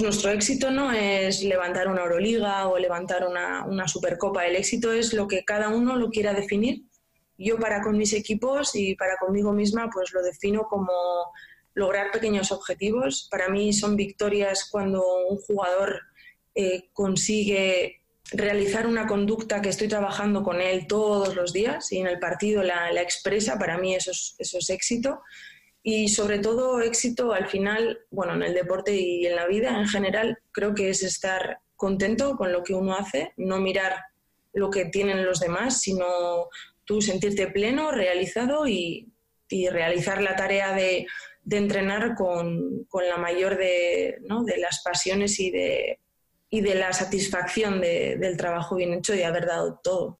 Nuestro éxito no es levantar una Euroliga o levantar una, Supercopa. El éxito es lo que cada uno lo quiera definir. Yo para con mis equipos y para conmigo misma pues lo defino como lograr pequeños objetivos. Para mí son victorias cuando un jugador eh, consigue realizar una conducta que estoy trabajando con él todos los días y en el partido la, expresa. Para mí es, eso es éxito y sobre todo éxito al final, bueno, en el deporte y en la vida en general, creo que es estar contento con lo que uno hace, no mirar lo que tienen los demás, sino tú sentirte pleno, realizado y, realizar la tarea de, entrenar con, la mayor de, de, las pasiones y de, y de la satisfacción del trabajo bien hecho y haber dado todo.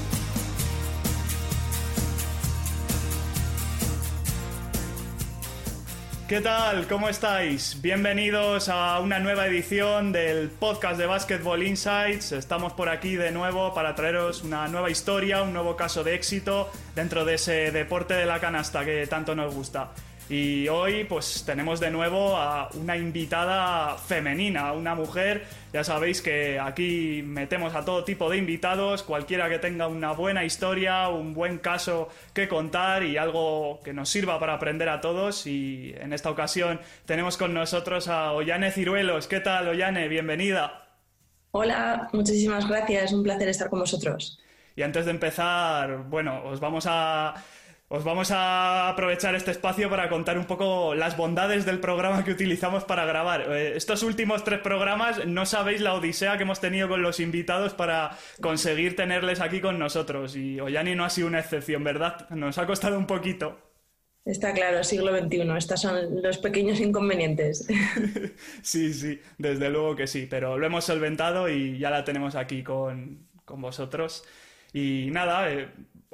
¿Qué tal? ¿Cómo estáis? Bienvenidos a una nueva edición del podcast de Basketball Insights. Estamos por aquí de nuevo para traeros una nueva historia, un nuevo caso de éxito dentro de ese deporte de la canasta que tanto nos gusta. Y hoy pues tenemos de nuevo a una invitada femenina, una mujer. Ya sabéis que aquí metemos a todo tipo de invitados, cualquiera que tenga una buena historia, un buen caso que contar y algo que nos sirva para aprender a todos. Y en esta ocasión tenemos con nosotros a Ollane Ciruelos. ¿Qué tal, Ollane? Bienvenida. Hola, muchísimas gracias. Un placer estar con vosotros. Y antes de empezar, bueno, os vamos a os vamos a aprovechar este espacio para contar un poco las bondades del programa que utilizamos para grabar. Eh, estos últimos tres programas no sabéis la odisea que hemos tenido con los invitados para conseguir tenerles aquí con nosotros. Y Oyani no ha sido una excepción, ¿verdad? Nos ha costado un poquito. Está claro, siglo XXI. Estos son los pequeños inconvenientes. sí, sí, desde luego que sí. Pero lo hemos solventado y ya la tenemos aquí con, con vosotros. Y nada, eh,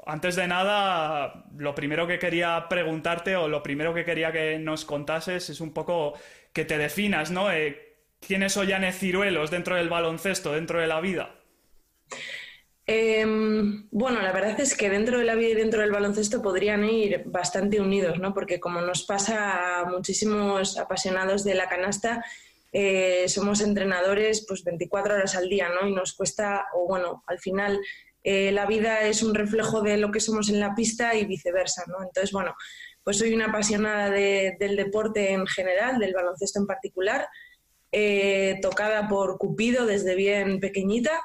antes de nada, lo primero que quería preguntarte o lo primero que quería que nos contases es un poco que te definas, ¿no? Eh, ¿Quién es Ollane Ciruelos dentro del baloncesto, dentro de la vida? Em, bueno, la verdad es que dentro de la vida y dentro del baloncesto podrían ir bastante unidos, ¿no? Porque como nos pasa a muchísimos apasionados de la canasta, eh, somos entrenadores pues 24 horas al día, ¿no? Y nos cuesta, o bueno, al final eh, la vida es un reflejo de lo que somos en la pista y viceversa, ¿no? Entonces, bueno, pues soy una apasionada del deporte en general, del baloncesto en particular, eh, tocada por Cupido desde bien pequeñita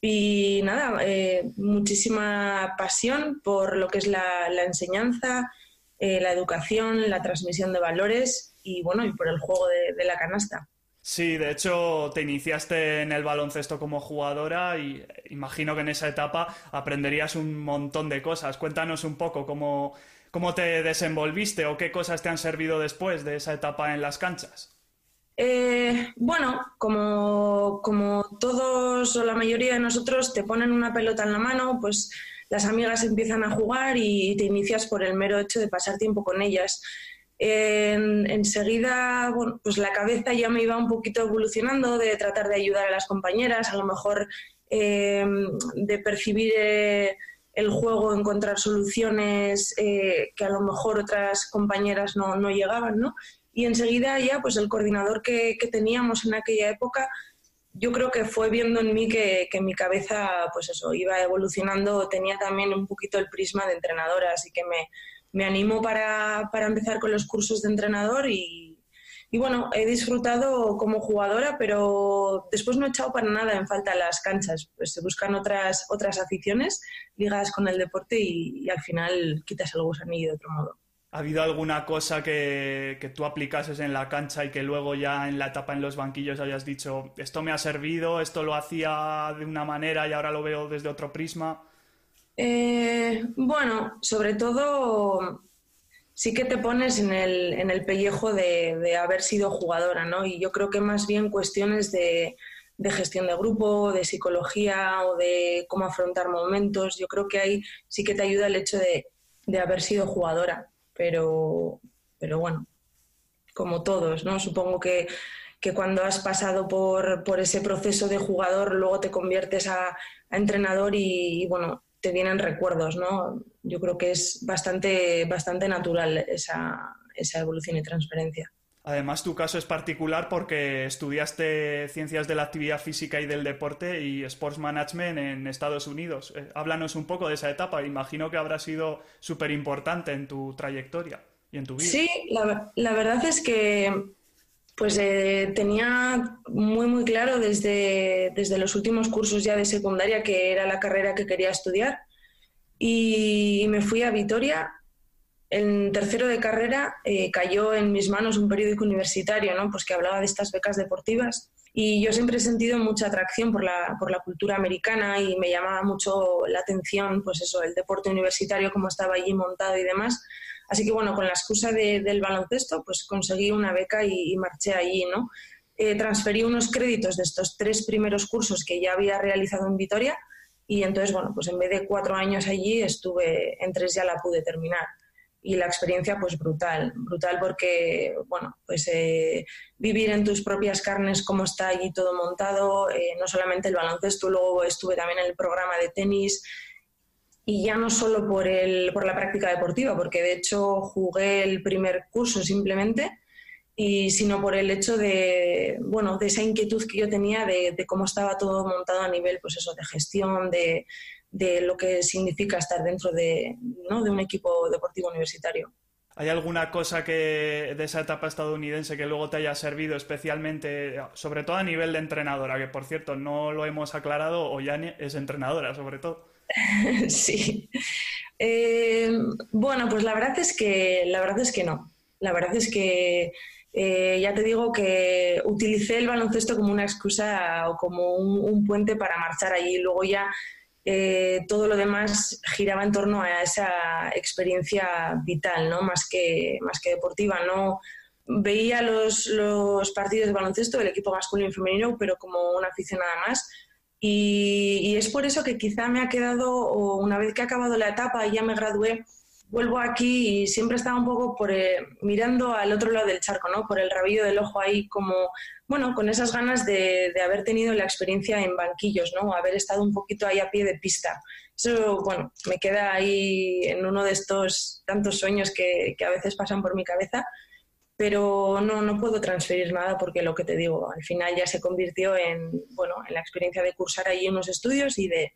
y nada, eh, muchísima pasión por lo que es la, enseñanza, la educación, la transmisión de valores y bueno, y por el juego de la canasta. Sí, de hecho te iniciaste en el baloncesto como jugadora y imagino que en esa etapa aprenderías un montón de cosas. Cuéntanos un poco cómo, cómo te desenvolviste o qué cosas te han servido después de esa etapa en las canchas. Eh, bueno, como, como todos o la mayoría de nosotros te ponen una pelota en la mano, pues las amigas empiezan a jugar y te inicias por el mero hecho de pasar tiempo con ellas enseguida, bueno, pues la cabeza ya me iba un poquito evolucionando de tratar de ayudar a las compañeras, a lo mejor em, de percibir eh, el juego, encontrar soluciones eh, que a lo mejor otras compañeras no, no, llegaban, ¿no? Y enseguida ya, pues el coordinador que, que, teníamos en aquella época, yo creo que fue viendo en mí que, que mi cabeza, pues eso, iba evolucionando, tenía también un poquito el prisma de entrenadora, así que me, me animo para, para empezar con los cursos de entrenador y, y, bueno, he disfrutado como jugadora, pero después no he echado para nada en falta las canchas. Pues se buscan otras, otras aficiones ligadas con el deporte y, al final quitas el gusanillo de otro modo. ¿Ha habido alguna cosa que, que, tú aplicases en la cancha y que luego ya en la etapa en los banquillos hayas dicho, esto me ha servido, esto lo hacía de una manera y ahora lo veo desde otro prisma? Eh, bueno, sobre todo sí que te pones en el, en el pellejo de, haber sido jugadora, ¿no? Y yo creo que más bien cuestiones de, de, gestión de grupo, de psicología o de cómo afrontar momentos, yo creo que ahí sí que te ayuda el hecho de, de haber sido jugadora, pero, pero bueno, como todos, ¿no? Supongo que, que cuando has pasado por, por, ese proceso de jugador, luego te conviertes a, entrenador y, bueno, te vienen recuerdos, ¿no? Yo creo que es bastante, bastante natural esa, esa evolución y transferencia. Además, tu caso es particular porque estudiaste ciencias de la actividad física y del deporte y sports management en Estados Unidos. Eh, háblanos un poco de esa etapa. Imagino que habrá sido súper importante en tu trayectoria y en tu vida. Sí, la, la verdad es que pues eh, tenía muy, muy claro desde, desde los últimos cursos ya de secundaria que era la carrera que quería estudiar y me fui a Vitoria. En tercero de carrera eh, cayó en mis manos un periódico universitario ¿no? pues que hablaba de estas becas deportivas y yo siempre he sentido mucha atracción por la, por la cultura americana y me llamaba mucho la atención pues eso, el deporte universitario, cómo estaba allí montado y demás. Así que bueno, con la excusa del baloncesto, pues conseguí una beca y, marché allí, ¿no? Eh, transferí unos créditos de estos tres primeros cursos que ya había realizado en Vitoria y entonces, bueno, pues en vez de cuatro años allí, estuve en tres ya la pude terminar. Y la experiencia, pues brutal, brutal porque, bueno, pues eh, vivir en tus propias carnes cómo está allí todo montado, eh, no solamente el baloncesto, luego estuve también en el programa de tenis, y ya no solo por, el, por la práctica deportiva, porque de hecho jugué el primer curso simplemente, y sino por el hecho de, bueno, de esa inquietud que yo tenía de, cómo estaba todo montado a nivel pues eso, de gestión, de, de lo que significa estar dentro de, ¿no? de un equipo deportivo universitario. ¿Hay alguna cosa que de esa etapa estadounidense que luego te haya servido especialmente, sobre todo a nivel de entrenadora, que por cierto no lo hemos aclarado, o ya es entrenadora sobre todo? sí. Eh, bueno, pues la verdad es que la verdad es que no. La verdad es que eh, ya te digo que utilicé el baloncesto como una excusa o como un, puente para marchar allí. Luego ya eh, todo lo demás giraba en torno a esa experiencia vital, ¿no? Más que, más que deportiva. No veía los, los partidos de baloncesto del equipo masculino y femenino, pero como una aficionada más y, es por eso que quizá me ha quedado, una vez que ha acabado la etapa y ya me gradué, vuelvo aquí y siempre estaba un poco por, eh, mirando al otro lado del charco, ¿no? Por el rabillo del ojo ahí, como, bueno, con esas ganas de, de, haber tenido la experiencia en banquillos, ¿no? Haber estado un poquito ahí a pie de pista. Eso, bueno, me queda ahí en uno de estos tantos sueños que, que a veces pasan por mi cabeza pero no, no puedo transferir nada porque lo que te digo, al final ya se convirtió en, bueno, en la experiencia de cursar allí unos estudios y de,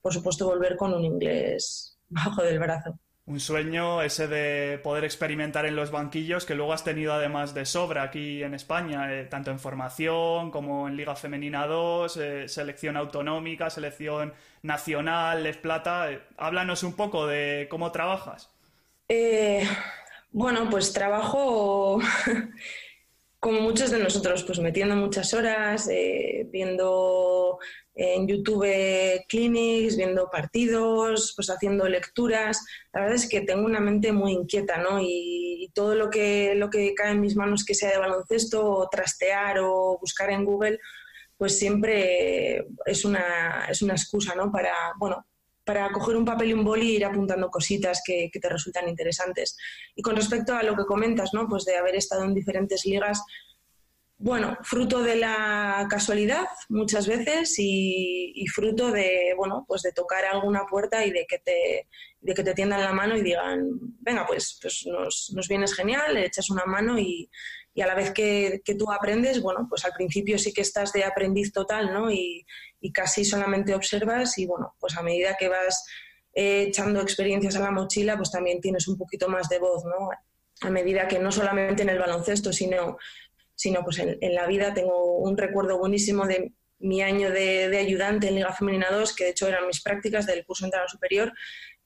por supuesto, volver con un inglés bajo del brazo. Un sueño ese de poder experimentar en los banquillos que luego has tenido además de sobra aquí en España, eh, tanto en formación como en Liga Femenina 2, eh, selección autonómica, selección nacional, Les Plata. Eh, háblanos un poco de cómo trabajas. Bueno, pues trabajo como muchos de nosotros, pues metiendo muchas horas, eh, viendo en YouTube clinics, viendo partidos, pues haciendo lecturas. La verdad es que tengo una mente muy inquieta, ¿no? Y, todo lo que, lo que cae en mis manos, que sea de baloncesto, o trastear o buscar en Google, pues siempre es una, es una excusa, ¿no? Para, bueno, para coger un papel y un boli e ir apuntando cositas que, te resultan interesantes. Y con respecto a lo que comentas, ¿no? Pues de haber estado en diferentes ligas, bueno, fruto de la casualidad muchas veces y, fruto de, bueno, pues de tocar alguna puerta y de que te, de que te tiendan la mano y digan, venga, pues, pues nos, nos vienes genial, le echas una mano y, y a la vez que, que, tú aprendes, bueno, pues al principio sí que estás de aprendiz total, ¿no? Y, y casi solamente observas y bueno, pues a medida que vas eh, echando experiencias a la mochila, pues también tienes un poquito más de voz, ¿no? A medida que no solamente en el baloncesto, sino, sino pues en, la vida tengo un recuerdo buenísimo de mi año de, ayudante en Liga Femenina 2, que de hecho eran mis prácticas del curso entrenador superior,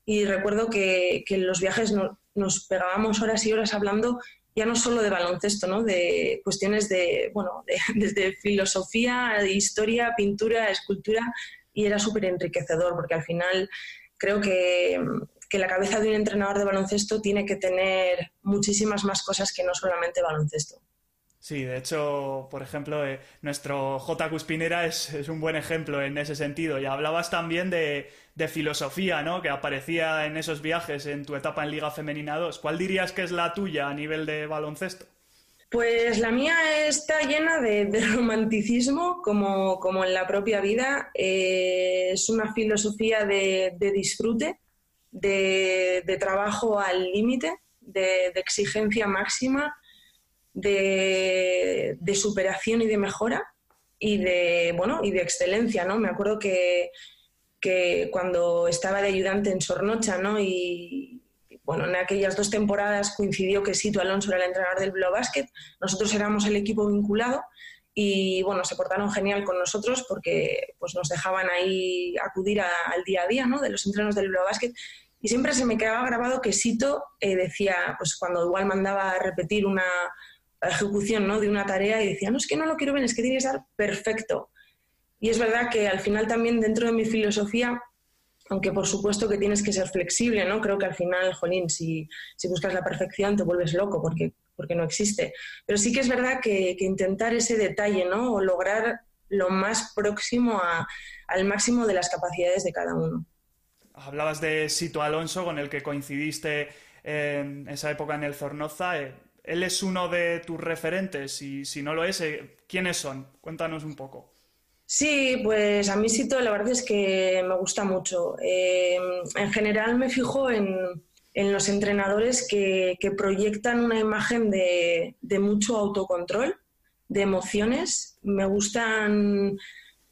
y recuerdo que, que en los viajes nos pegábamos horas y horas hablando ya no solo de baloncesto, ¿no? de cuestiones de, bueno, desde filosofía, historia, pintura, escultura, y era súper enriquecedor porque al final creo que, que la cabeza de un entrenador de baloncesto tiene que tener muchísimas más cosas que no solamente baloncesto. Sí, de hecho, por ejemplo, eh, nuestro J. Cuspinera es, es, un buen ejemplo en ese sentido. Y hablabas también de, filosofía, ¿no? Que aparecía en esos viajes en tu etapa en Liga Femenina 2. ¿Cuál dirías que es la tuya a nivel de baloncesto? Pues la mía está llena de, de romanticismo, como, como, en la propia vida. Eh, es una filosofía de, de disfrute, de, trabajo al límite, de exigencia máxima de, superación y de mejora y de, bueno, y de excelencia, ¿no? Me acuerdo que, que cuando estaba de ayudante en Sornocha, ¿no? Y, bueno, en aquellas dos temporadas coincidió que Sito Alonso era el entrenador del Blue Basket, nosotros éramos el equipo vinculado y bueno, se portaron genial con nosotros porque pues nos dejaban ahí acudir al día a día, ¿no? De los entrenos del Blue Basket y siempre se me quedaba grabado que Sito eh, decía, pues cuando igual mandaba a repetir una, ejecución ¿no? de una tarea y decía, no, es que no lo quiero ver, es que tiene que estar perfecto. Y es verdad que al final también dentro de mi filosofía, aunque por supuesto que tienes que ser flexible, ¿no? Creo que al final, jolín, si, si buscas la perfección te vuelves loco porque, porque no existe. Pero sí que es verdad que, intentar ese detalle, ¿no? O lograr lo más próximo al máximo de las capacidades de cada uno. Hablabas de Sito Alonso, con el que coincidiste en esa época en el Zornoza. Eh, él es uno de tus referentes y si no lo es, eh, ¿quiénes son? Cuéntanos un poco. Sí, pues a mí Sito la verdad es que me gusta mucho. Eh, en general me fijo en, los entrenadores que, proyectan una imagen de, mucho autocontrol, de emociones. Me gustan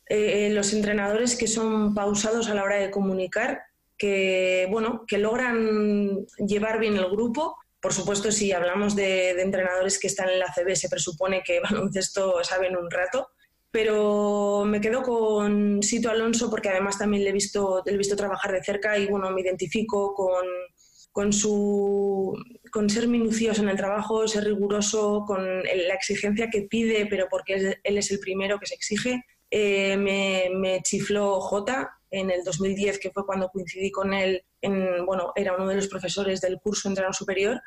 eh, los entrenadores que son pausados a la hora de comunicar, que, bueno, que logran llevar bien el grupo por supuesto, si hablamos de, entrenadores que están en la CB, se presupone que baloncesto saben un rato, pero me quedo con Sito Alonso porque además también le he visto, le he visto trabajar de cerca y bueno, me identifico con, con, su, con ser minucioso en el trabajo, ser riguroso, con la exigencia que pide, pero porque él es el primero que se exige. Eh, me, me, chifló J en el 2010, que fue cuando coincidí con él, en, bueno, era uno de los profesores del curso entrenador superior,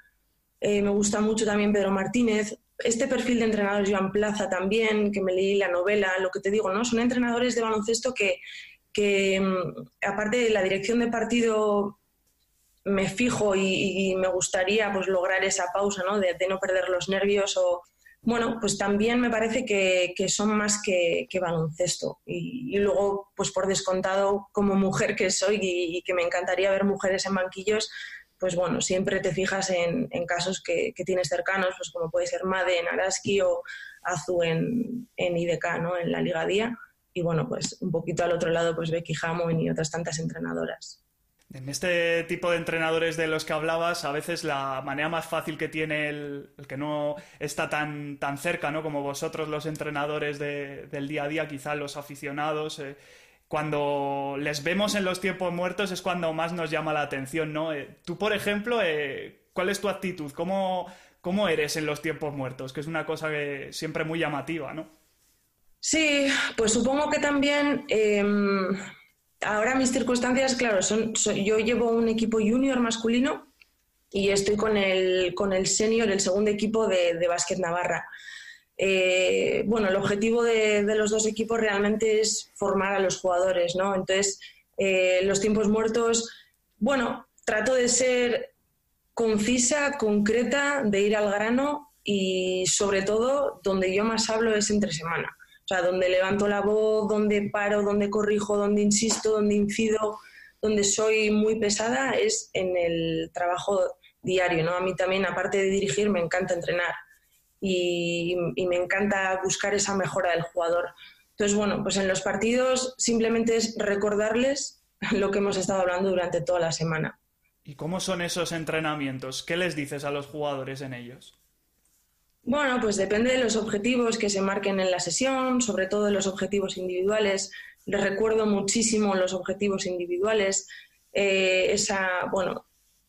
eh, me gusta mucho también Pedro Martínez. Este perfil de entrenador Joan Plaza también, que me leí la novela, lo que te digo, ¿no? Son entrenadores de baloncesto que, que mm, aparte de la dirección de partido, me fijo y, me gustaría pues lograr esa pausa, ¿no? De, no perder los nervios o... Bueno, pues también me parece que, son más que, baloncesto. Y, luego, pues por descontado, como mujer que soy y que me encantaría ver mujeres en banquillos, pues bueno, siempre te fijas en, casos que, tienes cercanos, pues como puede ser Made en Araski o Azu en, en IDK. En la Liga Día. Y bueno, pues un poquito al otro lado, pues Becky Hammond y otras tantas entrenadoras. En este tipo de entrenadores de los que hablabas, a veces la manera más fácil que tiene el, que no está tan, tan cerca, ¿no? Como vosotros los entrenadores del día a día, quizá los aficionados, eh, cuando les vemos en los tiempos muertos es cuando más nos llama la atención, ¿no? Eh, tú, por ejemplo, eh, ¿cuál es tu actitud? ¿Cómo, ¿Cómo eres en los tiempos muertos? Que es una cosa que siempre muy llamativa, ¿no? Sí, pues supongo que también em, ahora mis circunstancias, claro, son, yo llevo un equipo junior masculino y estoy con el, con el senior, el segundo equipo de, de Básquet Navarra. Eh, bueno, el objetivo de, los dos equipos realmente es formar a los jugadores, ¿no? Entonces, eh, los tiempos muertos, bueno, trato de ser concisa, concreta, de ir al grano y sobre todo donde yo más hablo es entre semana. O sea, donde levanto la voz, donde paro, donde corrijo, donde insisto, donde incido, donde soy muy pesada es en el trabajo diario, ¿no? A mí también, aparte de dirigir, me encanta entrenar y, me encanta buscar esa mejora del jugador. Entonces, bueno, pues en los partidos simplemente es recordarles lo que hemos estado hablando durante toda la semana. ¿Y cómo son esos entrenamientos? ¿Qué les dices a los jugadores en ellos? Bueno, pues depende de los objetivos que se marquen en la sesión, sobre todo de los objetivos individuales. Les recuerdo muchísimo los objetivos individuales, eh, esa, bueno,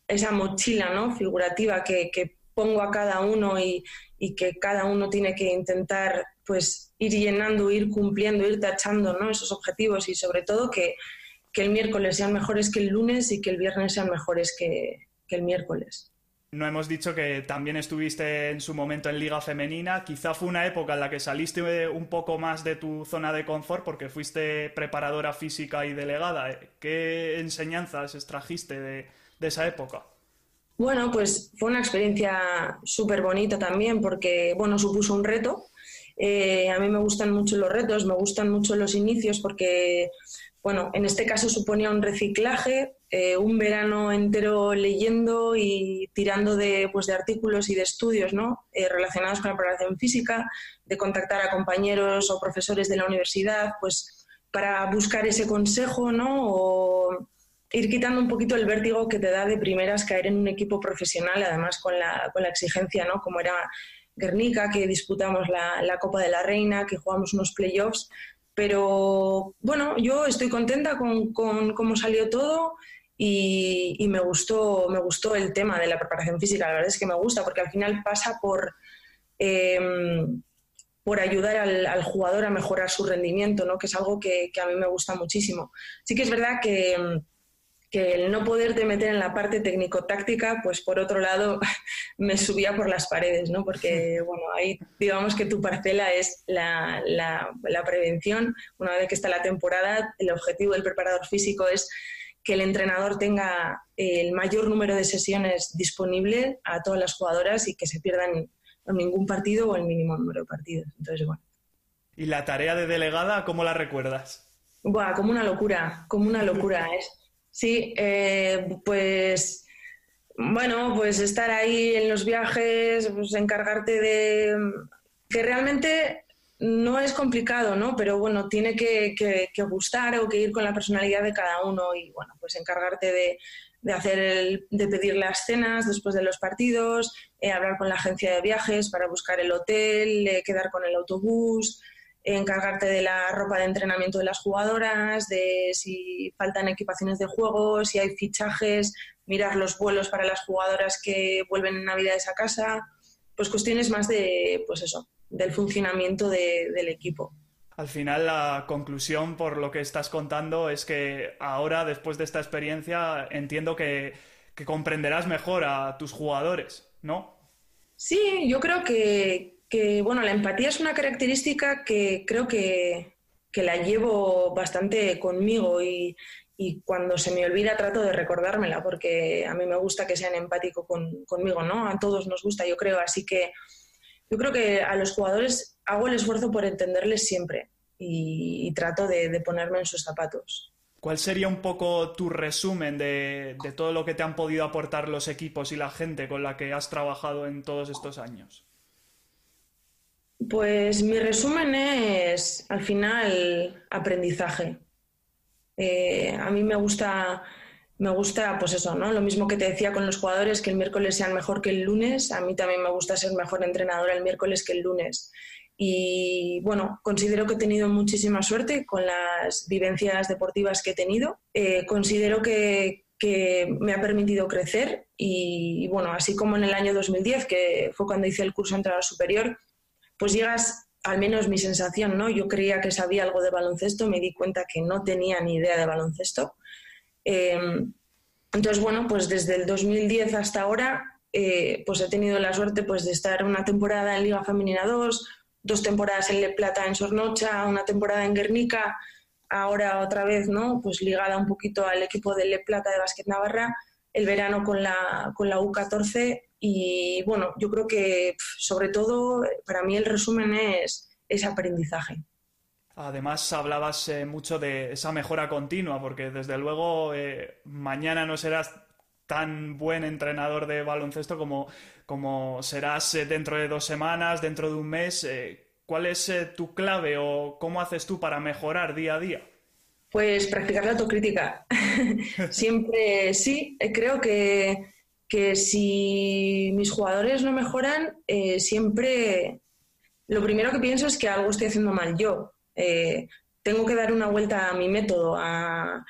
esa mochila ¿no? figurativa que, que pongo a cada uno y, y que cada uno tiene que intentar pues ir llenando, ir cumpliendo, ir tachando ¿no? esos objetivos y sobre todo que, que el miércoles sean mejores que el lunes y que el viernes sean mejores que, que el miércoles. No hemos dicho que también estuviste en su momento en Liga Femenina. Quizá fue una época en la que saliste un poco más de tu zona de confort porque fuiste preparadora física y delegada. ¿Qué enseñanzas extrajiste de, esa época? Bueno, pues fue una experiencia súper bonita también porque, bueno, supuso un reto. Eh, a mí me gustan mucho los retos, me gustan mucho los inicios porque bueno, en este caso suponía un reciclaje, eh, un verano entero leyendo y tirando de, pues, de artículos y de estudios ¿no? Eh, relacionados con la preparación física, de contactar a compañeros o profesores de la universidad, pues para buscar ese consejo, ¿no? O ir quitando un poquito el vértigo que te da de primeras caer en un equipo profesional, además con la, con la exigencia, ¿no? Como era Guernica, que disputamos la, la Copa de la Reina, que jugamos unos playoffs, pero bueno, yo estoy contenta con, cómo salió todo y, me, gustó, me gustó el tema de la preparación física. La verdad es que me gusta porque al final pasa por, em, por ayudar al, jugador a mejorar su rendimiento, ¿no? que es algo que, que, a mí me gusta muchísimo. Sí que es verdad que que el no poderte meter en la parte técnico-táctica, pues por otro lado me subía por las paredes, ¿no? Porque, bueno, ahí digamos que tu parcela es la, prevención. Una vez que está la temporada, el objetivo del preparador físico es que el entrenador tenga el mayor número de sesiones disponible a todas las jugadoras y que se pierdan ningún partido o el mínimo número de partidos. Entonces, bueno. ¿Y la tarea de delegada, cómo la recuerdas? Buah, como una locura, como una locura. Es, Sí, eh, pues bueno, pues estar ahí en los viajes, pues encargarte de que realmente no es complicado, ¿no? Pero bueno, tiene que, gustar o que ir con la personalidad de cada uno y bueno, pues encargarte de, hacer el, de pedir las cenas después de los partidos, eh, hablar con la agencia de viajes para buscar el hotel, eh, quedar con el autobús, encargarte de la ropa de entrenamiento de las jugadoras, de si faltan equipaciones de juego, si hay fichajes, mirar los vuelos para las jugadoras que vuelven en Navidades a casa, pues cuestiones más de, pues eso, del funcionamiento del equipo. Al final la conclusión por lo que estás contando es que ahora, después de esta experiencia, entiendo que, que comprenderás mejor a tus jugadores, ¿no? Sí, yo creo que, que, bueno, la empatía es una característica que creo que, la llevo bastante conmigo y, cuando se me olvida trato de recordármela porque a mí me gusta que sean empáticos conmigo, ¿no? A todos nos gusta, yo creo. Así que yo creo que a los jugadores hago el esfuerzo por entenderles siempre y, trato de, ponerme en sus zapatos. ¿Cuál sería un poco tu resumen de, de todo lo que te han podido aportar los equipos y la gente con la que has trabajado en todos estos años? Pues mi resumen es, al final, aprendizaje. Eh, a mí me gusta, me gusta, pues eso, ¿no? Lo mismo que te decía con los jugadores, que el miércoles sean mejor que el lunes. A mí también me gusta ser mejor entrenadora el miércoles que el lunes. Y bueno, considero que he tenido muchísima suerte con las vivencias deportivas que he tenido. Eh, considero que, que me ha permitido crecer y, bueno, así como en el año 2010, que fue cuando hice el curso de entrenador superior, pues llegas, al menos mi sensación, ¿no? Yo creía que sabía algo de baloncesto, me di cuenta que no tenía ni idea de baloncesto. Em, entonces, bueno, pues desde el 2010 hasta ahora, eh, pues he tenido la suerte pues, de estar una temporada en Liga Femenina 2, dos temporadas en Le Plata en Sornocha, una temporada en Guernica, ahora otra vez, ¿no? Pues ligada un poquito al equipo de Le Plata de Básquet Navarra, el verano con la, con la U14 y bueno, yo creo que sobre todo para mí el resumen es, ese aprendizaje. Además, hablabas eh, mucho de esa mejora continua, porque desde luego eh, mañana no serás tan buen entrenador de baloncesto como, como serás eh, dentro de dos semanas, dentro de un mes. ¿Cuál es tu clave o cómo haces tú para mejorar día a día? Pues practicar la autocrítica. Siempre sí, creo que que si mis jugadores no mejoran, eh, siempre lo primero que pienso es que algo estoy haciendo mal yo. Eh, tengo que dar una vuelta a mi método, a,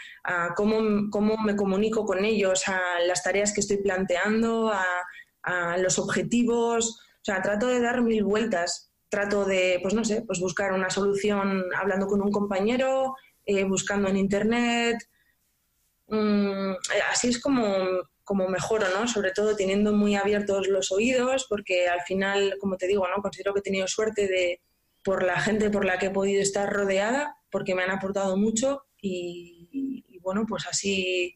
cómo, cómo, me comunico con ellos, a las tareas que estoy planteando, a, los objetivos. O sea, trato de dar mil vueltas. Trato de, pues no sé, pues buscar una solución hablando con un compañero, eh, buscando en internet, mm, así es como, como mejoro, ¿no? Sobre todo teniendo muy abiertos los oídos, porque al final, como te digo, ¿no? Considero que he tenido suerte de, por la gente por la que he podido estar rodeada, porque me han aportado mucho y, y bueno, pues así,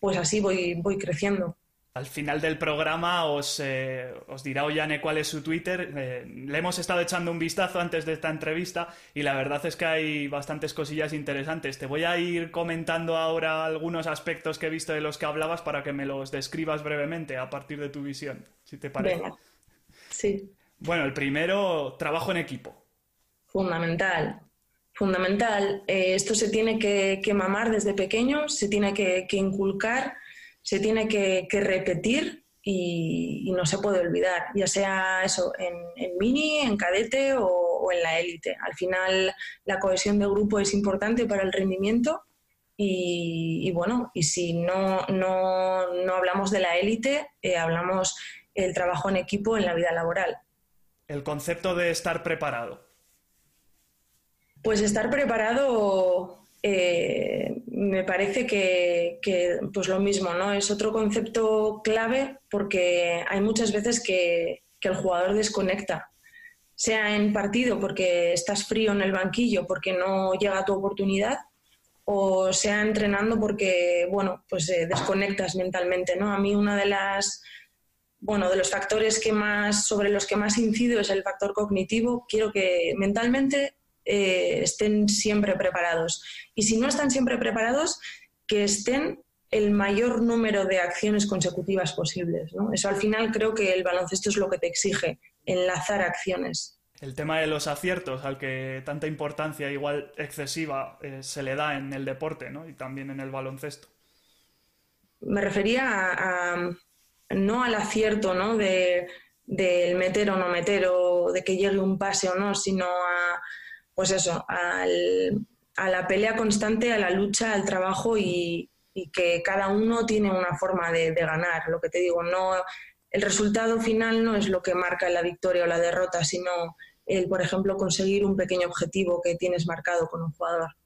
pues así voy, voy creciendo. Al final del programa os, eh, os dirá Ollane cuál es su Twitter. Eh, le hemos estado echando un vistazo antes de esta entrevista y la verdad es que hay bastantes cosillas interesantes. Te voy a ir comentando ahora algunos aspectos que he visto de los que hablabas para que me los describas brevemente a partir de tu visión, si te parece. Sí. Bueno, el primero, trabajo en equipo. Fundamental, fundamental. Eh, esto se tiene que, mamar desde pequeño, se tiene que inculcar se tiene que, repetir y, no se puede olvidar, ya sea eso en, mini, en cadete o, en la élite. Al final la cohesión de grupo es importante para el rendimiento y, bueno, y si no, no, hablamos de la élite, eh, hablamos el trabajo en equipo en la vida laboral. El concepto de estar preparado. Pues estar preparado eh, me parece que, pues lo mismo, ¿no? Es otro concepto clave porque hay muchas veces que, el jugador desconecta, sea en partido porque estás frío en el banquillo, porque no llega tu oportunidad, o sea entrenando porque, bueno, pues eh, desconectas mentalmente, ¿no? A mí una de las, bueno, de los factores que más, sobre los que más incido es el factor cognitivo. Quiero que mentalmente eh, estén siempre preparados. Y si no están siempre preparados, que estén el mayor número de acciones consecutivas posibles. Eso al final creo que el baloncesto es lo que te exige, enlazar acciones. El tema de los aciertos, al que tanta importancia igual excesiva eh, se le da en el deporte ¿no? y también en el baloncesto. Me refería a, no al acierto ¿no? de, del meter o no meter o de que llegue un pase o no, sino a pues eso, a la pelea constante, a la lucha, al trabajo y, que cada uno tiene una forma de, ganar. Lo que te digo, no el resultado final no es lo que marca la victoria o la derrota, sino el, por ejemplo, conseguir un pequeño objetivo que tienes marcado con un jugador.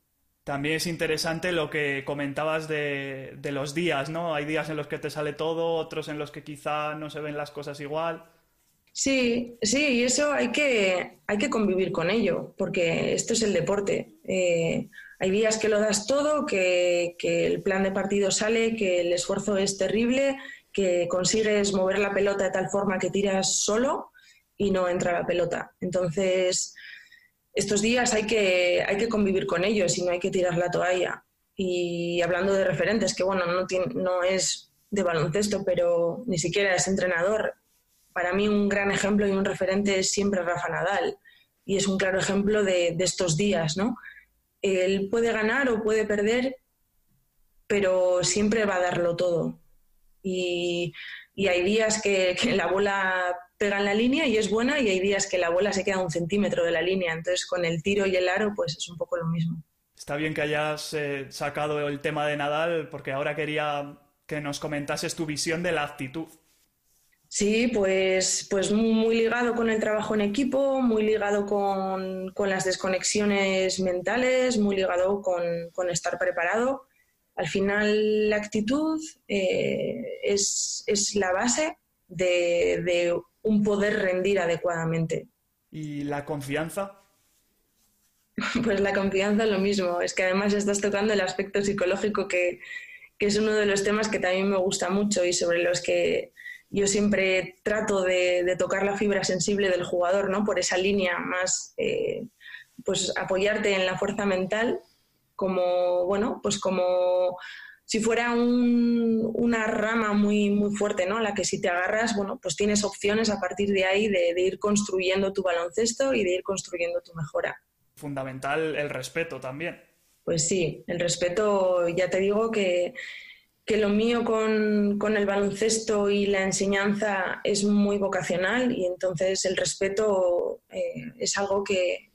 También es interesante lo que comentabas de, de, los días, ¿no? Hay días en los que te sale todo, otros en los que quizá no se ven las cosas igual. Sí, sí, y eso hay que, hay que convivir con ello, porque esto es el deporte. Eh, hay días que lo das todo, que, el plan de partido sale, que el esfuerzo es terrible, que consigues mover la pelota de tal forma que tiras solo y no entra la pelota. Entonces, estos días hay que, hay que convivir con ellos y no hay que tirar la toalla. Y hablando de referentes, que bueno, no, no es de baloncesto, pero ni siquiera es entrenador, para mí un gran ejemplo y un referente es siempre Rafa Nadal. Y es un claro ejemplo de, estos días, ¿no? Él puede ganar o puede perder, pero siempre va a darlo todo. Y, hay días que, la bola pega en la línea y es buena y hay días que la bola se queda un centímetro de la línea. Entonces con el tiro y el aro pues es un poco lo mismo. Está bien que hayas eh, sacado el tema de Nadal porque ahora quería que nos comentases tu visión de la actitud. Sí, pues, pues muy ligado con el trabajo en equipo, muy ligado con, las desconexiones mentales, muy ligado con, estar preparado. Al final, la actitud eh, es, la base de, un poder rendir adecuadamente. ¿Y la confianza? Pues la confianza es lo mismo. Es que además estás tocando el aspecto psicológico que, que es uno de los temas que también me gusta mucho y sobre los que yo siempre trato de, tocar la fibra sensible del jugador, ¿no? Por esa línea más, eh, pues apoyarte en la fuerza mental como, bueno, pues como si fuera una rama muy, muy fuerte, ¿no? La que si te agarras, bueno, pues tienes opciones a partir de ahí de, de ir construyendo tu baloncesto y de ir construyendo tu mejora. Fundamental el respeto también. Pues sí, el respeto, ya te digo que que lo mío con, el baloncesto y la enseñanza es muy vocacional y entonces el respeto eh, es algo que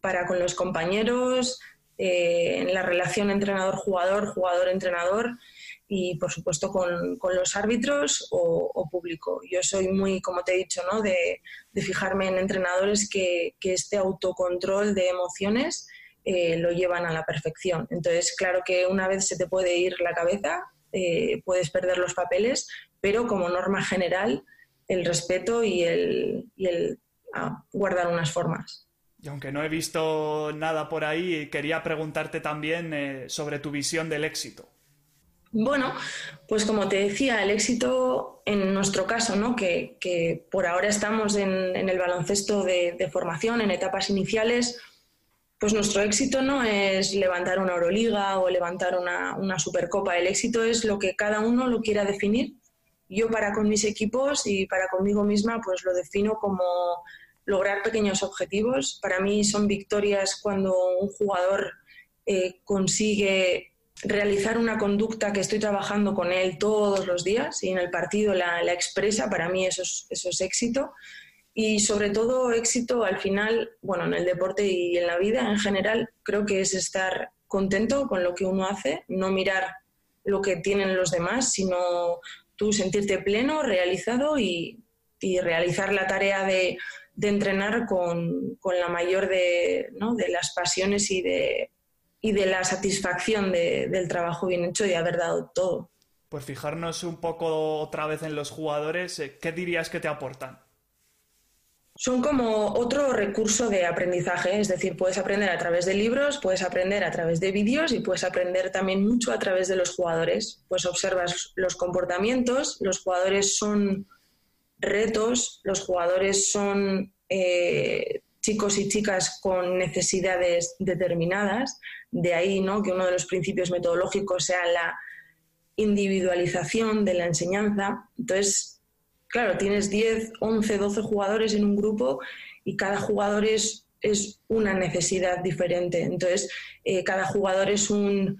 para con los compañeros, eh, en la relación entrenador-jugador, jugador-entrenador y por supuesto con, los árbitros o, público. Yo soy muy, como te he dicho, ¿no? de, fijarme en entrenadores que, que este autocontrol de emociones eh, lo llevan a la perfección. Entonces, claro que una vez se te puede ir la cabeza, eh, puedes perder los papeles, pero como norma general, el respeto y el, ah, guardar unas formas. Y aunque no he visto nada por ahí, quería preguntarte también eh, sobre tu visión del éxito. Bueno, pues como te decía, el éxito en nuestro caso, ¿no? que, por ahora estamos en, el baloncesto de, formación, en etapas iniciales, pues nuestro éxito no es levantar una Euroliga o levantar una, una Supercopa, el éxito es lo que cada uno lo quiera definir. Yo para con mis equipos y para conmigo misma, pues lo defino como lograr pequeños objetivos. Para mí son victorias cuando un jugador eh, consigue realizar una conducta que estoy trabajando con él todos los días y en el partido la, expresa, para mí eso es, eso es éxito. Y sobre todo éxito al final, bueno, en el deporte y en la vida en general, creo que es estar contento con lo que uno hace, no mirar lo que tienen los demás, sino tú sentirte pleno, realizado y, realizar la tarea de, entrenar con, la mayor de, de las pasiones y de, y de la satisfacción del trabajo bien hecho y haber dado todo. Pues fijarnos un poco otra vez en los jugadores, eh, ¿qué dirías que te aportan? Son como otro recurso de aprendizaje, es decir, puedes aprender a través de libros, puedes aprender a través de vídeos y puedes aprender también mucho a través de los jugadores. Pues observas los comportamientos, los jugadores son retos, los jugadores son eh, chicos y chicas con necesidades determinadas, de ahí ¿no? que uno de los principios metodológicos sea la individualización de la enseñanza. Entonces, claro, tienes 10, 11, 12 jugadores en un grupo y cada jugador es, es una necesidad diferente. Entonces, eh, cada jugador es un,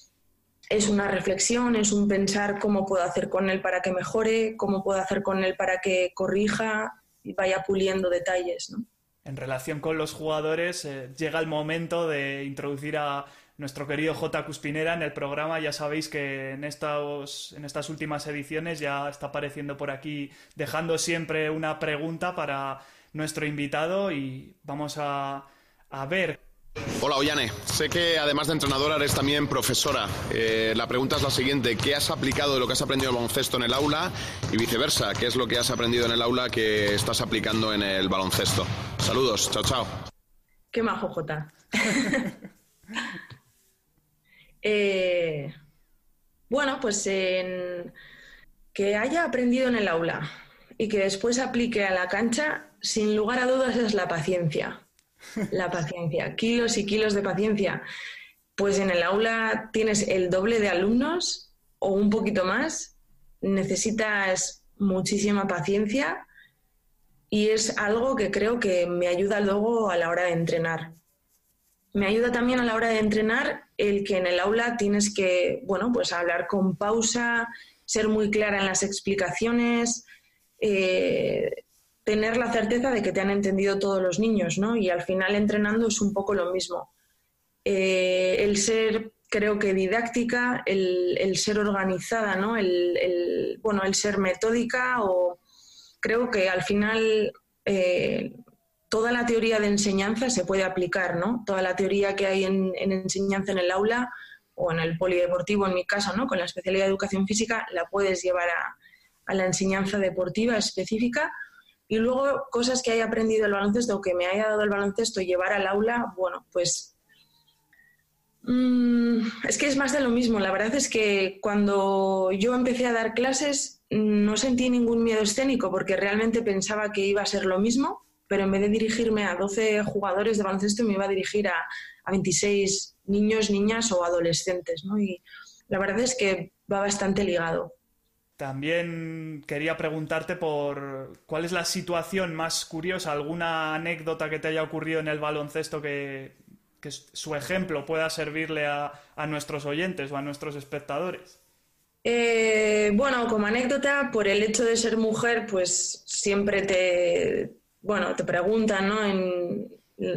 es una reflexión, es un pensar cómo puedo hacer con él para que mejore, cómo puedo hacer con él para que corrija y vaya puliendo detalles. ¿no? en relación con los jugadores, eh, llega el momento de introducir a nuestro querido J. Cuspinera en el programa. Ya sabéis que en, estos, en estas últimas ediciones ya está apareciendo por aquí, dejando siempre una pregunta para nuestro invitado y vamos a, a ver Hola Ollane, sé que además de entrenadora eres también profesora. Eh, la pregunta es la siguiente, ¿qué has aplicado de lo que has aprendido en el baloncesto en el aula y viceversa? ¿Qué es lo que has aprendido en el aula que estás aplicando en el baloncesto? Saludos, chao, chao. Qué majo, Jota. Eh, bueno, pues que haya aprendido en el aula y que después aplique a la cancha, sin lugar a dudas es la paciencia la paciencia, kilos y kilos de paciencia. Pues en el aula tienes el doble de alumnos o un poquito más, necesitas muchísima paciencia y es algo que creo que me ayuda luego a la hora de entrenar. Me ayuda también a la hora de entrenar el que en el aula tienes que, bueno, pues hablar con pausa, ser muy clara en las explicaciones, eh, tener la certeza de que te han entendido todos los niños, ¿no? Y al final entrenando es un poco lo mismo. Eh, el ser, creo que didáctica, el, ser organizada, ¿no? El, bueno, el ser metódica o creo que al final eh, toda la teoría de enseñanza se puede aplicar, ¿no? Toda la teoría que hay en, enseñanza en el aula o en el polideportivo, en mi caso, ¿no? Con la especialidad de educación física, la puedes llevar a, la enseñanza deportiva específica y luego, cosas que haya aprendido el baloncesto o que me haya dado el baloncesto llevar al aula, bueno, pues mm, es que es más de lo mismo. La verdad es que cuando yo empecé a dar clases no sentí ningún miedo escénico porque realmente pensaba que iba a ser lo mismo, pero en vez de dirigirme a 12 jugadores de baloncesto me iba a dirigir a, a 26 niños, niñas o adolescentes. ¿no? Y la verdad es que va bastante ligado. También quería preguntarte por cuál es la situación más curiosa, alguna anécdota que te haya ocurrido en el baloncesto que, su ejemplo pueda servirle a, nuestros oyentes o a nuestros espectadores. Eh, bueno, como anécdota, por el hecho de ser mujer, pues siempre te, bueno, te preguntan, ¿no? En,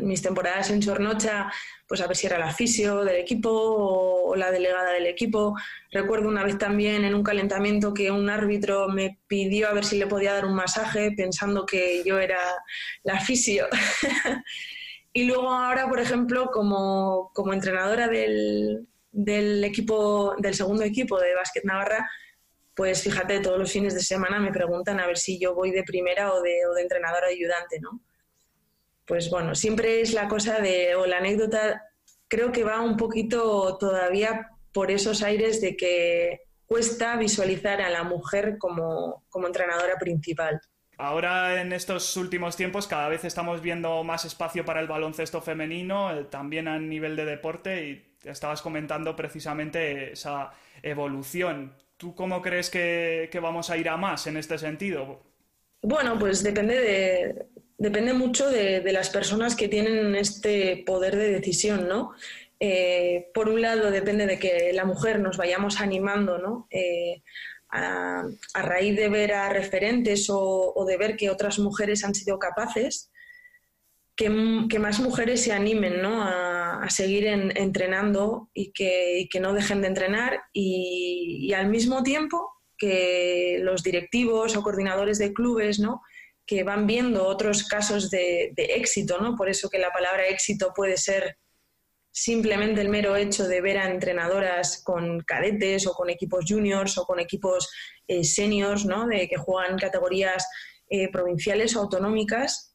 mis temporadas en Sornocha, pues a ver si era la fisio del equipo o, la delegada del equipo. Recuerdo una vez también en un calentamiento que un árbitro me pidió a ver si le podía dar un masaje pensando que yo era la fisio. Y luego ahora, por ejemplo, como, como entrenadora del, del, equipo, del segundo equipo de Básquet Navarra, pues fíjate, todos los fines de semana me preguntan a ver si yo voy de primera o de, o entrenadora ayudante, ¿no? Pues bueno, siempre es la cosa de, o la anécdota, creo que va un poquito todavía por esos aires de que cuesta visualizar a la mujer como, como entrenadora principal. Ahora en estos últimos tiempos cada vez estamos viendo más espacio para el baloncesto femenino, eh, también a nivel de deporte, y estabas comentando precisamente esa evolución. ¿Tú cómo crees que, vamos a ir a más en este sentido? Bueno, pues depende de, depende mucho de, las personas que tienen este poder de decisión, ¿no? Eh, por un lado, depende de que la mujer nos vayamos animando, ¿no? Eh, a, raíz de ver a referentes o, de ver que otras mujeres han sido capaces, que, más mujeres se animen ¿no? a, seguir entrenando y que, no dejen de entrenar y, al mismo tiempo que los directivos o coordinadores de clubes ¿no? que van viendo otros casos de, de éxito, ¿no? por eso que la palabra éxito puede ser simplemente el mero hecho de ver a entrenadoras con cadetes o con equipos juniors o con equipos eh, seniors, ¿no? de que juegan categorías eh, provinciales o autonómicas,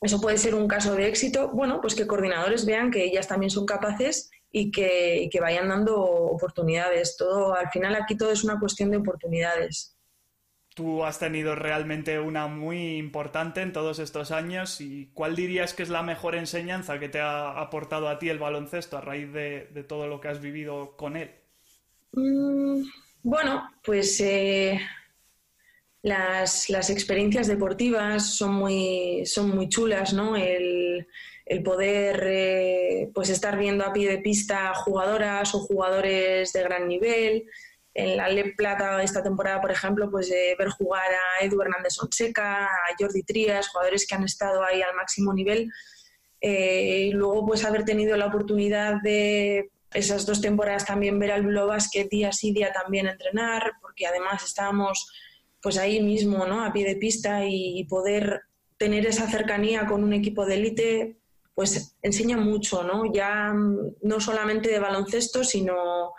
eso puede ser un caso de éxito. Bueno, pues que coordinadores vean que ellas también son capaces y que, y que vayan dando oportunidades. Todo, al final aquí todo es una cuestión de oportunidades tú has tenido realmente una muy importante en todos estos años y ¿cuál dirías que es la mejor enseñanza que te ha aportado a ti el baloncesto a raíz de, todo lo que has vivido con él? Mm, bueno, pues eh, las, experiencias deportivas son muy, son muy chulas, ¿no? El, poder eh, pues estar viendo a pie de pista jugadoras o jugadores de gran nivel, en la Le Plata esta temporada, por ejemplo, pues ver jugar a Edu Hernández Sonseca, a Jordi Trías, jugadores que han estado ahí al máximo nivel. Eh, y luego pues haber tenido la oportunidad de esas dos temporadas también ver al Blue Basket día sí día también entrenar, porque además estábamos pues ahí mismo, ¿no? A pie de pista y, poder tener esa cercanía con un equipo de élite, pues enseña mucho, ¿no? Ya no solamente de baloncesto, sino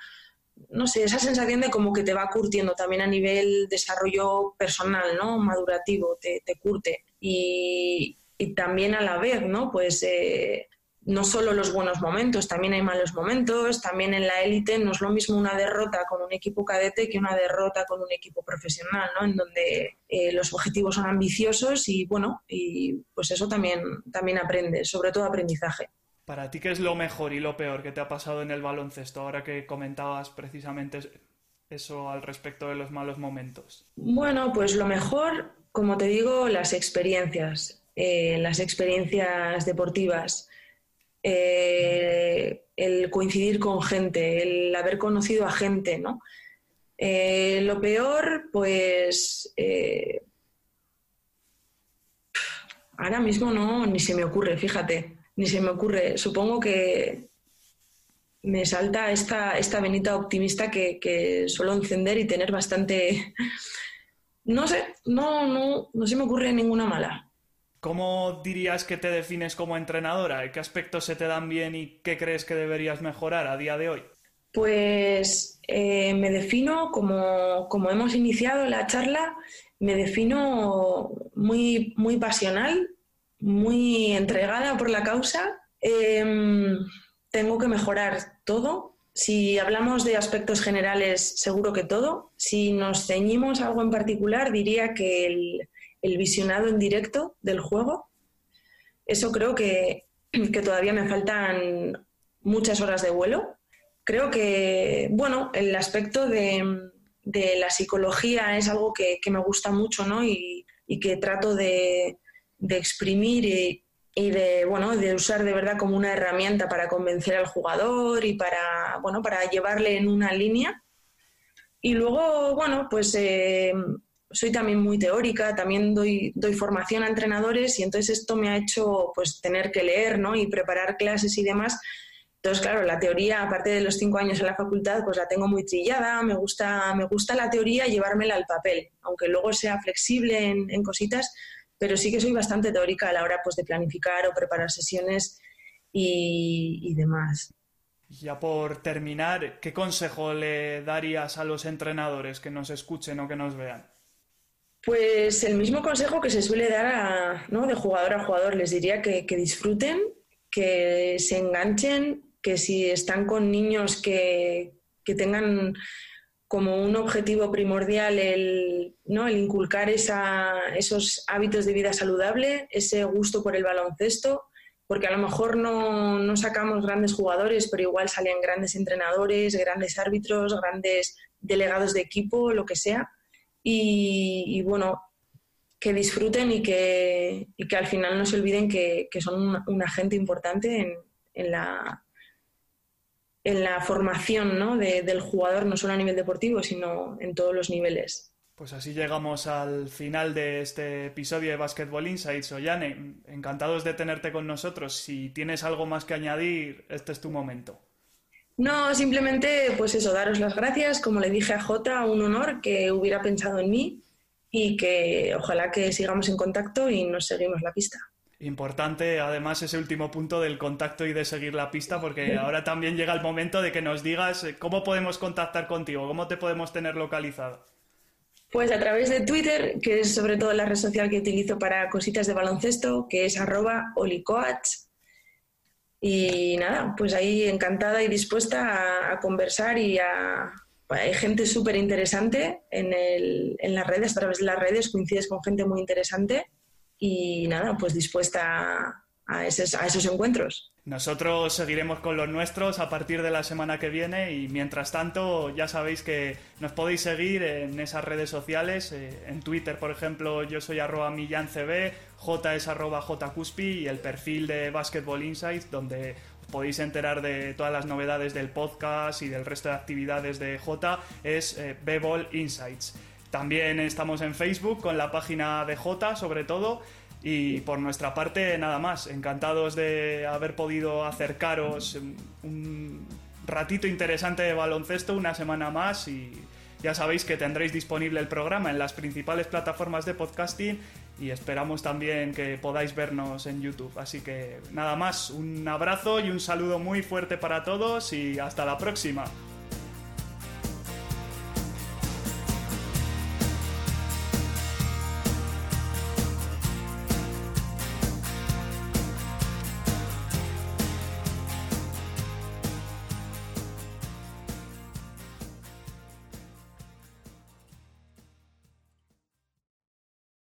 no sé, esa sensación de como que te va curtiendo también a nivel desarrollo personal, ¿no? Madurativo, te, curte. Y, también a la vez, ¿no? Pues eh, no solo los buenos momentos, también hay malos momentos, también en la élite no es lo mismo una derrota con un equipo cadete que una derrota con un equipo profesional, ¿no? En donde eh, los objetivos son ambiciosos y bueno, y pues eso también, también aprende, sobre todo aprendizaje. Para ti, ¿qué es lo mejor y lo peor que te ha pasado en el baloncesto ahora que comentabas precisamente eso al respecto de los malos momentos? Bueno, pues lo mejor, como te digo, las experiencias, eh, las experiencias deportivas, eh, el coincidir con gente, el haber conocido a gente, ¿no? Eh, lo peor, pues ahora mismo no, ni se me ocurre, fíjate ni se me ocurre. Supongo que me salta esta, esta venita optimista que, suelo encender y tener bastante... No sé, no, no, no se me ocurre ninguna mala. ¿Cómo dirías que te defines como entrenadora? ¿Qué aspectos se te dan bien y qué crees que deberías mejorar a día de hoy? Pues eh, me defino, como, como, hemos iniciado la charla, me defino muy, muy pasional, muy entregada por la causa. Em, tengo que mejorar todo. Si hablamos de aspectos generales, seguro que todo. Si nos ceñimos a algo en particular, diría que el, visionado en directo del juego. Eso creo que, todavía me faltan muchas horas de vuelo. Creo que, bueno, el aspecto de, la psicología es algo que, me gusta mucho, ¿no? y que trato de, de exprimir y, de, bueno, de usar de verdad como una herramienta para convencer al jugador y para, bueno, para llevarle en una línea. Y luego, bueno, pues eh, soy también muy teórica, también doy, doy formación a entrenadores y entonces esto me ha hecho pues tener que leer ¿no? y preparar clases y demás. Entonces, claro, la teoría, aparte de los cinco años en la facultad, pues la tengo muy trillada, me gusta, me gusta la teoría llevármela al papel, aunque luego sea flexible en, en cositas, pero sí que soy bastante teórica a la hora pues, de planificar o preparar sesiones y, demás. Ya por terminar, ¿qué consejo le darías a los entrenadores que nos escuchen o que nos vean? Pues el mismo consejo que se suele dar de jugador a jugador. Les diría que, disfruten, que se enganchen, que si están con niños que, que tengan como un objetivo primordial el, ¿no? el inculcar esa, esos hábitos de vida saludable, ese gusto por el baloncesto, porque a lo mejor no, no, sacamos grandes jugadores, pero igual salen grandes entrenadores, grandes árbitros, grandes delegados de equipo, lo que sea. Y, bueno, que disfruten y que, que, al final no se olviden que, que son un, agente importante en, en la, en la formación ¿no? del jugador, no solo a nivel deportivo, sino en todos los niveles. Pues así llegamos al final de este episodio de Basketball Insights. Ollane, encantados de tenerte con nosotros. Si tienes algo más que añadir, este es tu momento. No, simplemente, pues eso, daros las gracias. Como le dije a Jota, un honor que hubiera pensado en mí y que ojalá que sigamos en contacto y nos seguimos la pista. Importante, además, ese último punto del contacto y de seguir la pista, porque ahora también llega el momento de que nos digas eh, cómo podemos contactar contigo, cómo te podemos tener localizado. Pues a través de Twitter, que es sobre todo la red social que utilizo para cositas de baloncesto, que es arroba olicoach. Y nada, pues ahí encantada y dispuesta a, conversar y a... Hay gente súper interesante en, las redes, a través de las redes coincides con gente muy interesante y nada, pues dispuesta a esos, a esos encuentros. Nosotros seguiremos con los nuestros a partir de la semana que viene y mientras tanto ya sabéis que nos podéis seguir en esas redes sociales. Eh, en Twitter, por ejemplo, yo soy arroba millancb, J es arroba jcuspi y el perfil de Basketball Insights donde os podéis enterar de todas las novedades del podcast y del resto de actividades de J es eh, Beball Insights. También estamos en Facebook con la página de J, sobre todo. Y por nuestra parte, nada más. Encantados de haber podido acercaros un ratito interesante de baloncesto, una semana más. Y ya sabéis que tendréis disponible el programa en las principales plataformas de podcasting. Y esperamos también que podáis vernos en YouTube. Así que nada más, un abrazo y un saludo muy fuerte para todos y hasta la próxima.